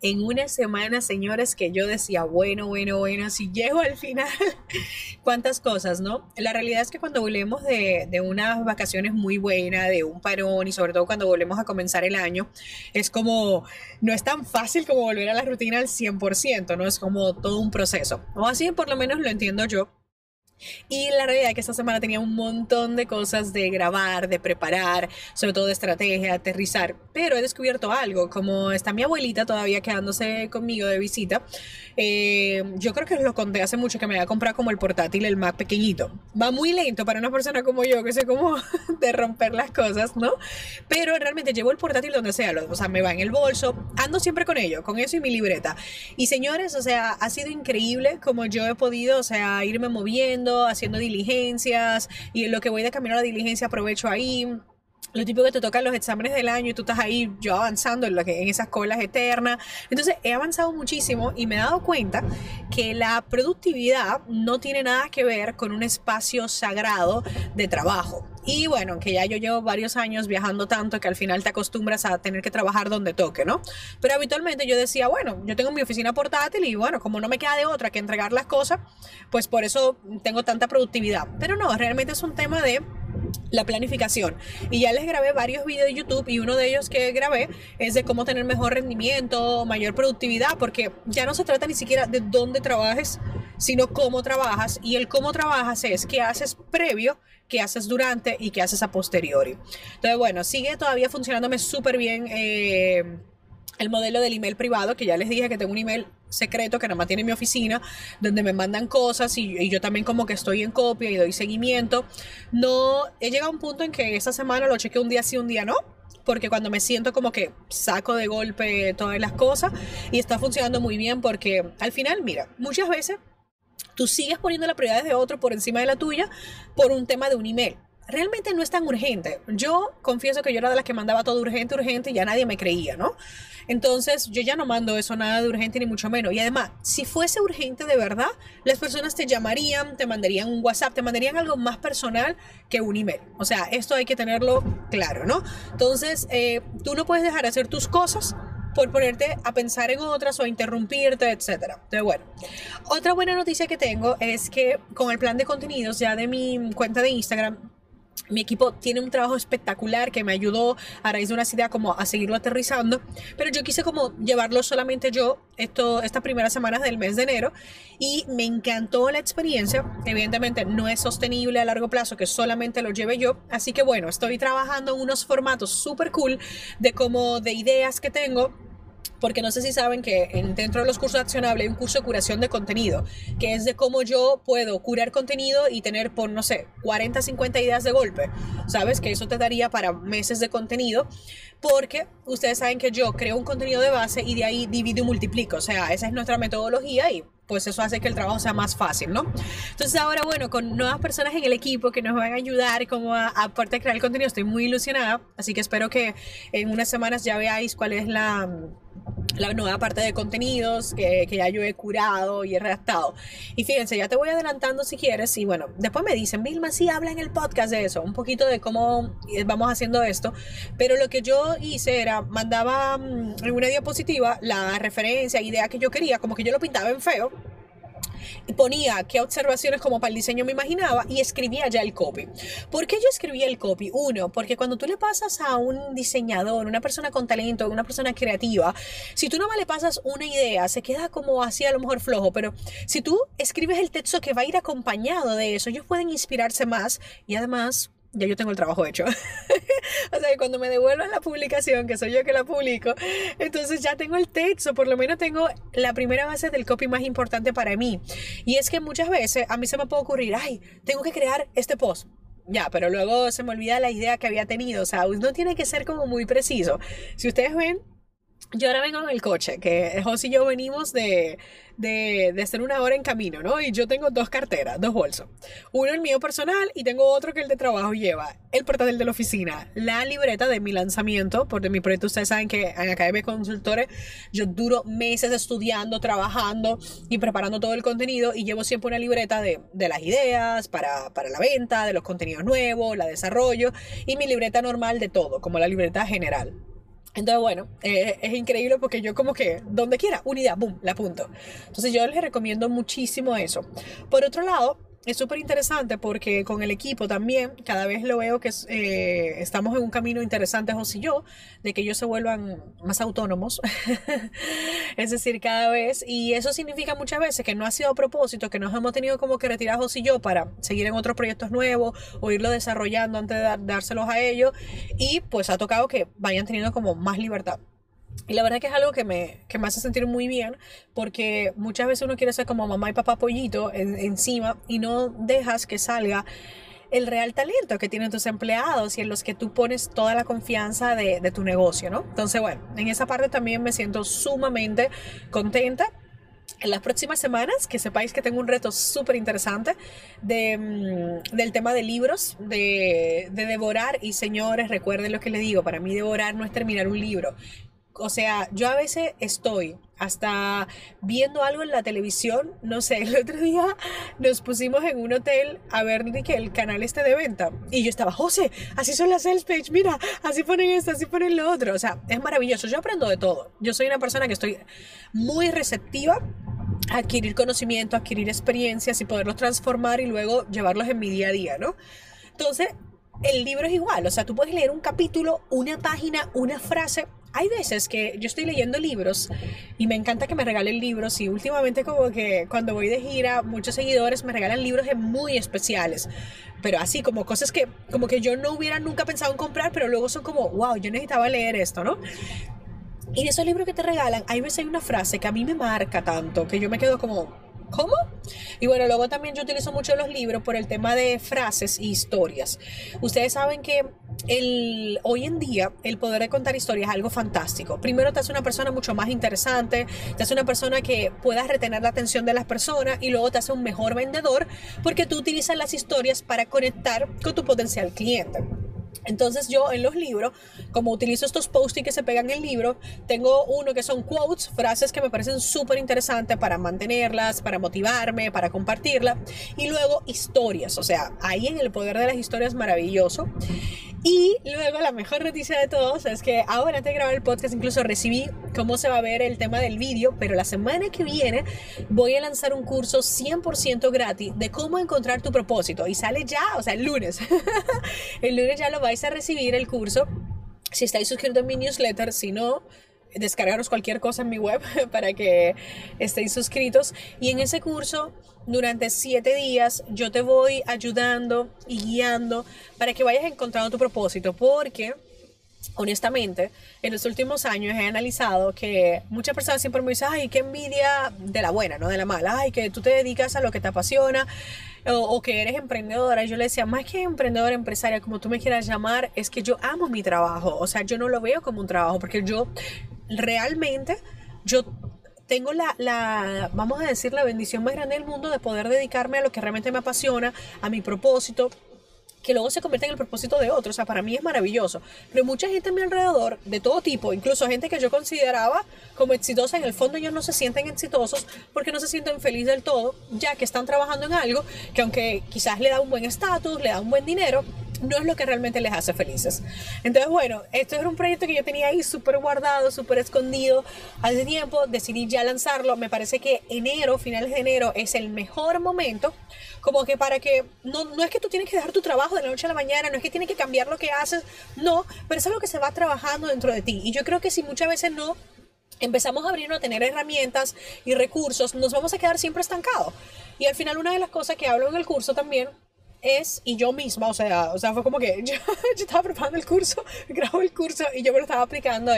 en una semana, señores, que yo decía, bueno, bueno, bueno, si llego al final, cuántas cosas, ¿no? La realidad es que cuando volvemos de, de, unas vacaciones muy buenas, de un parón y sobre todo cuando volvemos a comenzar el año, es como, no es tan fácil como volver a la rutina al 100%, ¿no? Es como todo un proceso. O así por lo menos lo entiendo yo. Y la realidad es que esta semana tenía un montón de cosas de grabar, de preparar, sobre todo de estrategia, aterrizar. Pero he descubierto algo, como está mi abuelita todavía quedándose conmigo de visita, eh, yo creo que lo conté hace mucho que me había comprado como el portátil, el Mac pequeñito. Va muy lento para una persona como yo, que sé cómo de romper las cosas, ¿no? Pero realmente llevo el portátil donde sea, o sea, me va en el bolso, ando siempre con ello, con eso y mi libreta. Y señores, o sea, ha sido increíble como yo he podido, o sea, irme moviendo haciendo diligencias y en lo que voy de camino a la diligencia aprovecho ahí lo típico que te tocan los exámenes del año y tú estás ahí yo avanzando en, que, en esas colas eternas. Entonces he avanzado muchísimo y me he dado cuenta que la productividad no tiene nada que ver con un espacio sagrado de trabajo. Y bueno, que ya yo llevo varios años viajando tanto que al final te acostumbras a tener que trabajar donde toque, ¿no? Pero habitualmente yo decía, bueno, yo tengo mi oficina portátil y bueno, como no me queda de otra que entregar las cosas, pues por eso tengo tanta productividad. Pero no, realmente es un tema de la planificación. Y ya les grabé varios videos de YouTube y uno de ellos que grabé es de cómo tener mejor rendimiento, mayor productividad, porque ya no se trata ni siquiera de dónde trabajes, sino cómo trabajas. Y el cómo trabajas es qué haces previo, qué haces durante y qué haces a posteriori. Entonces, bueno, sigue todavía funcionándome súper bien. Eh, el modelo del email privado, que ya les dije que tengo un email secreto que nada más tiene mi oficina, donde me mandan cosas y, yo también como que estoy en copia y doy seguimiento. No, he llegado a un punto en que esta semana lo chequeo un día sí, un día no, porque cuando me siento como que saco de golpe todas las cosas y está funcionando muy bien porque al final, mira, muchas veces tú sigues poniendo las prioridades de otro por encima de la tuya por un tema de un email realmente no es tan urgente. Yo confieso que yo era de las que mandaba todo urgente, urgente y ya nadie me creía, ¿no? Entonces yo ya no mando eso nada de urgente ni mucho menos. Y además, si fuese urgente de verdad, las personas te llamarían, te mandarían un WhatsApp, te mandarían algo más personal que un email. O sea, esto hay que tenerlo claro, ¿no? Entonces, eh, tú no puedes dejar de hacer tus cosas por ponerte a pensar en otras o a interrumpirte, etc. Entonces, bueno, otra buena noticia que tengo es que con el plan de contenidos ya de mi cuenta de Instagram, mi equipo tiene un trabajo espectacular que me ayudó a raíz de una idea como a seguirlo aterrizando, pero yo quise como llevarlo solamente yo esto, estas primeras semanas del mes de enero y me encantó la experiencia. Evidentemente no es sostenible a largo plazo que solamente lo lleve yo, así que bueno, estoy trabajando en unos formatos súper cool de como de ideas que tengo porque no sé si saben que dentro de los cursos de accionable hay un curso de curación de contenido, que es de cómo yo puedo curar contenido y tener por, no sé, 40, 50 ideas de golpe. ¿Sabes? Que eso te daría para meses de contenido, porque ustedes saben que yo creo un contenido de base y de ahí divido y multiplico. O sea, esa es nuestra metodología y pues eso hace que el trabajo sea más fácil, ¿no? Entonces ahora, bueno, con nuevas personas en el equipo que nos van a ayudar como a, a, a crear el contenido, estoy muy ilusionada, así que espero que en unas semanas ya veáis cuál es la la nueva parte de contenidos que, que, ya yo he curado y he redactado. Y fíjense, ya te voy adelantando si quieres. Y bueno, después me dicen, Vilma, sí, habla en el podcast de eso, un poquito de cómo vamos haciendo esto. Pero lo que yo hice era, mandaba mm, en una diapositiva la referencia, idea que yo quería, como que yo lo pintaba en feo ponía qué observaciones como para el diseño me imaginaba y escribía ya el copy. ¿Por qué yo escribía el copy? Uno, porque cuando tú le pasas a un diseñador, una persona con talento, una persona creativa, si tú no le pasas una idea, se queda como así a lo mejor flojo, pero si tú escribes el texto que va a ir acompañado de eso, ellos pueden inspirarse más y además ya yo tengo el trabajo hecho. o sea, que cuando me devuelvan la publicación, que soy yo que la publico, entonces ya tengo el texto, por lo menos tengo la primera base del copy más importante para mí. Y es que muchas veces a mí se me puede ocurrir, ay, tengo que crear este post. Ya, pero luego se me olvida la idea que había tenido. O sea, no tiene que ser como muy preciso. Si ustedes ven, yo ahora vengo en el coche, que José y yo venimos de, de, de hacer una hora en camino, ¿no? Y yo tengo dos carteras, dos bolsos. Uno el mío personal y tengo otro que el de trabajo lleva. El portátil de la oficina, la libreta de mi lanzamiento, porque mi proyecto, ustedes saben que en Academia Consultores yo duro meses estudiando, trabajando y preparando todo el contenido y llevo siempre una libreta de, de las ideas para, para la venta, de los contenidos nuevos, la desarrollo y mi libreta normal de todo, como la libreta general. Entonces, bueno, eh, es increíble porque yo como que, donde quiera, unidad, boom, la apunto. Entonces yo les recomiendo muchísimo eso. Por otro lado, es súper interesante porque con el equipo también, cada vez lo veo que eh, estamos en un camino interesante, José y yo, de que ellos se vuelvan más autónomos. es decir, cada vez, y eso significa muchas veces que no ha sido a propósito, que nos hemos tenido como que retirar José y yo para seguir en otros proyectos nuevos o irlo desarrollando antes de dárselos a ellos, y pues ha tocado que vayan teniendo como más libertad. Y la verdad que es algo que me, que me hace sentir muy bien porque muchas veces uno quiere ser como mamá y papá pollito encima y no dejas que salga el real talento que tienen tus empleados y en los que tú pones toda la confianza de, de tu negocio, ¿no? Entonces, bueno, en esa parte también me siento sumamente contenta en las próximas semanas, que sepáis que tengo un reto súper interesante de, mm, del tema de libros, de, de, devorar. Y señores, recuerden lo que les digo, para mí devorar no es terminar un libro, o sea, yo a veces estoy hasta viendo algo en la televisión, no sé, el otro día nos pusimos en un hotel a ver que el canal este de venta y yo estaba, José, así son las sales page, mira, así ponen esto, así ponen lo otro, o sea, es maravilloso, yo aprendo de todo, yo soy una persona que estoy muy receptiva a adquirir conocimiento, adquirir experiencias y poderlos transformar y luego llevarlos en mi día a día, ¿no? Entonces, el libro es igual, o sea, tú puedes leer un capítulo, una página, una frase hay veces que yo estoy leyendo libros y me encanta que me regalen libros y últimamente como que cuando voy de gira muchos seguidores me regalan libros muy especiales pero así como cosas que como que yo no hubiera nunca pensado en comprar pero luego son como wow yo necesitaba leer esto no y de esos libros que te regalan hay veces hay una frase que a mí me marca tanto que yo me quedo como ¿Cómo? Y bueno, luego también yo utilizo mucho los libros por el tema de frases y historias. Ustedes saben que el, hoy en día el poder de contar historias es algo fantástico. Primero te hace una persona mucho más interesante, te hace una persona que pueda retener la atención de las personas y luego te hace un mejor vendedor porque tú utilizas las historias para conectar con tu potencial cliente. Entonces yo en los libros, como utilizo estos post que se pegan en el libro, tengo uno que son quotes, frases que me parecen súper interesantes para mantenerlas, para motivarme, para compartirla. Y luego historias, o sea, ahí en el poder de las historias maravilloso. Y luego la mejor noticia de todos es que ahora antes de grabar el podcast incluso recibí cómo se va a ver el tema del vídeo, pero la semana que viene voy a lanzar un curso 100% gratis de cómo encontrar tu propósito y sale ya, o sea, el lunes. el lunes ya lo vais a recibir el curso. Si estáis suscritos a mi newsletter, si no, descargaros cualquier cosa en mi web para que estéis suscritos. Y en ese curso, durante siete días, yo te voy ayudando y guiando para que vayas encontrando tu propósito. Porque, honestamente, en los últimos años he analizado que muchas personas siempre me dicen, ay, qué envidia de la buena, no de la mala. Ay, que tú te dedicas a lo que te apasiona o, que eres emprendedora. Yo le decía, más que emprendedora, empresaria, como tú me quieras llamar, es que yo amo mi trabajo. O sea, yo no lo veo como un trabajo porque yo realmente yo tengo la, la, vamos a decir, la bendición más grande del mundo de poder dedicarme a lo que realmente me apasiona, a mi propósito, que luego se convierte en el propósito de otros. O sea, para mí es maravilloso. Pero mucha gente a mi alrededor, de todo tipo, incluso gente que yo consideraba como exitosa, en el fondo ellos no se sienten exitosos porque no se sienten felices del todo, ya que están trabajando en algo que aunque quizás le da un buen estatus, le da un buen dinero, no es lo que realmente les hace felices. Entonces, bueno, esto era un proyecto que yo tenía ahí súper guardado, súper escondido hace tiempo, decidí ya lanzarlo, me parece que enero, finales de enero, es el mejor momento, como que para que, no, no es que tú tienes que dejar tu trabajo de la noche a la mañana, no es que tienes que cambiar lo que haces, no, pero es algo que se va trabajando dentro de ti. Y yo creo que si muchas veces no empezamos a abrirnos a tener herramientas y recursos, nos vamos a quedar siempre estancados. Y al final una de las cosas que hablo en el curso también es, y yo misma, o sea, o sea, fue como que yo, estaba preparando el curso, grabo el curso y yo me lo estaba aplicando.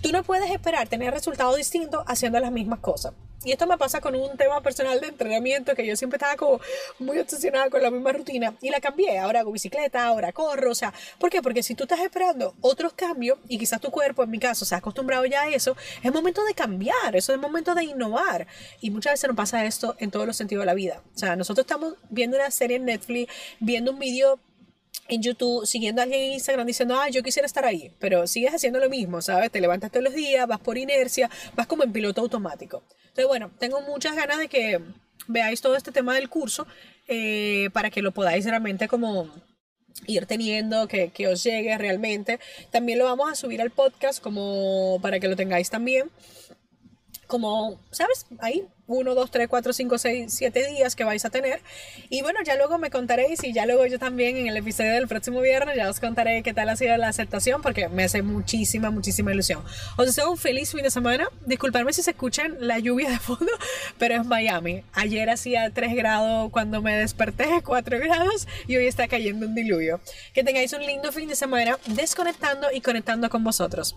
tú no puedes esperar tener resultados distintos haciendo las mismas cosas. Y esto me pasa con un tema personal de entrenamiento que yo siempre estaba como muy obsesionada con la misma rutina y la cambié. Ahora hago bicicleta, ahora corro. O sea, ¿por qué? Porque si tú estás esperando otros cambios y quizás tu cuerpo, en mi caso, se ha acostumbrado ya a eso, es momento de cambiar, eso es momento de innovar. Y muchas veces nos pasa esto en todos los sentidos de la vida. O sea, nosotros estamos viendo una serie en Netflix, viendo un vídeo en YouTube, siguiendo a alguien en Instagram diciendo, ah, yo quisiera estar ahí, pero sigues haciendo lo mismo, ¿sabes? Te levantas todos los días, vas por inercia, vas como en piloto automático. Entonces, bueno, tengo muchas ganas de que veáis todo este tema del curso eh, para que lo podáis realmente como ir teniendo, que, que os llegue realmente. También lo vamos a subir al podcast como para que lo tengáis también como, ¿sabes? Ahí, uno, dos, tres, cuatro, cinco, seis, siete días que vais a tener. Y bueno, ya luego me contaréis y ya luego yo también en el episodio del próximo viernes ya os contaré qué tal ha sido la aceptación porque me hace muchísima, muchísima ilusión. Os deseo un feliz fin de semana. Disculpadme si se escuchan la lluvia de fondo, pero es Miami. Ayer hacía 3 grados cuando me desperté, 4 grados y hoy está cayendo un diluvio. Que tengáis un lindo fin de semana desconectando y conectando con vosotros.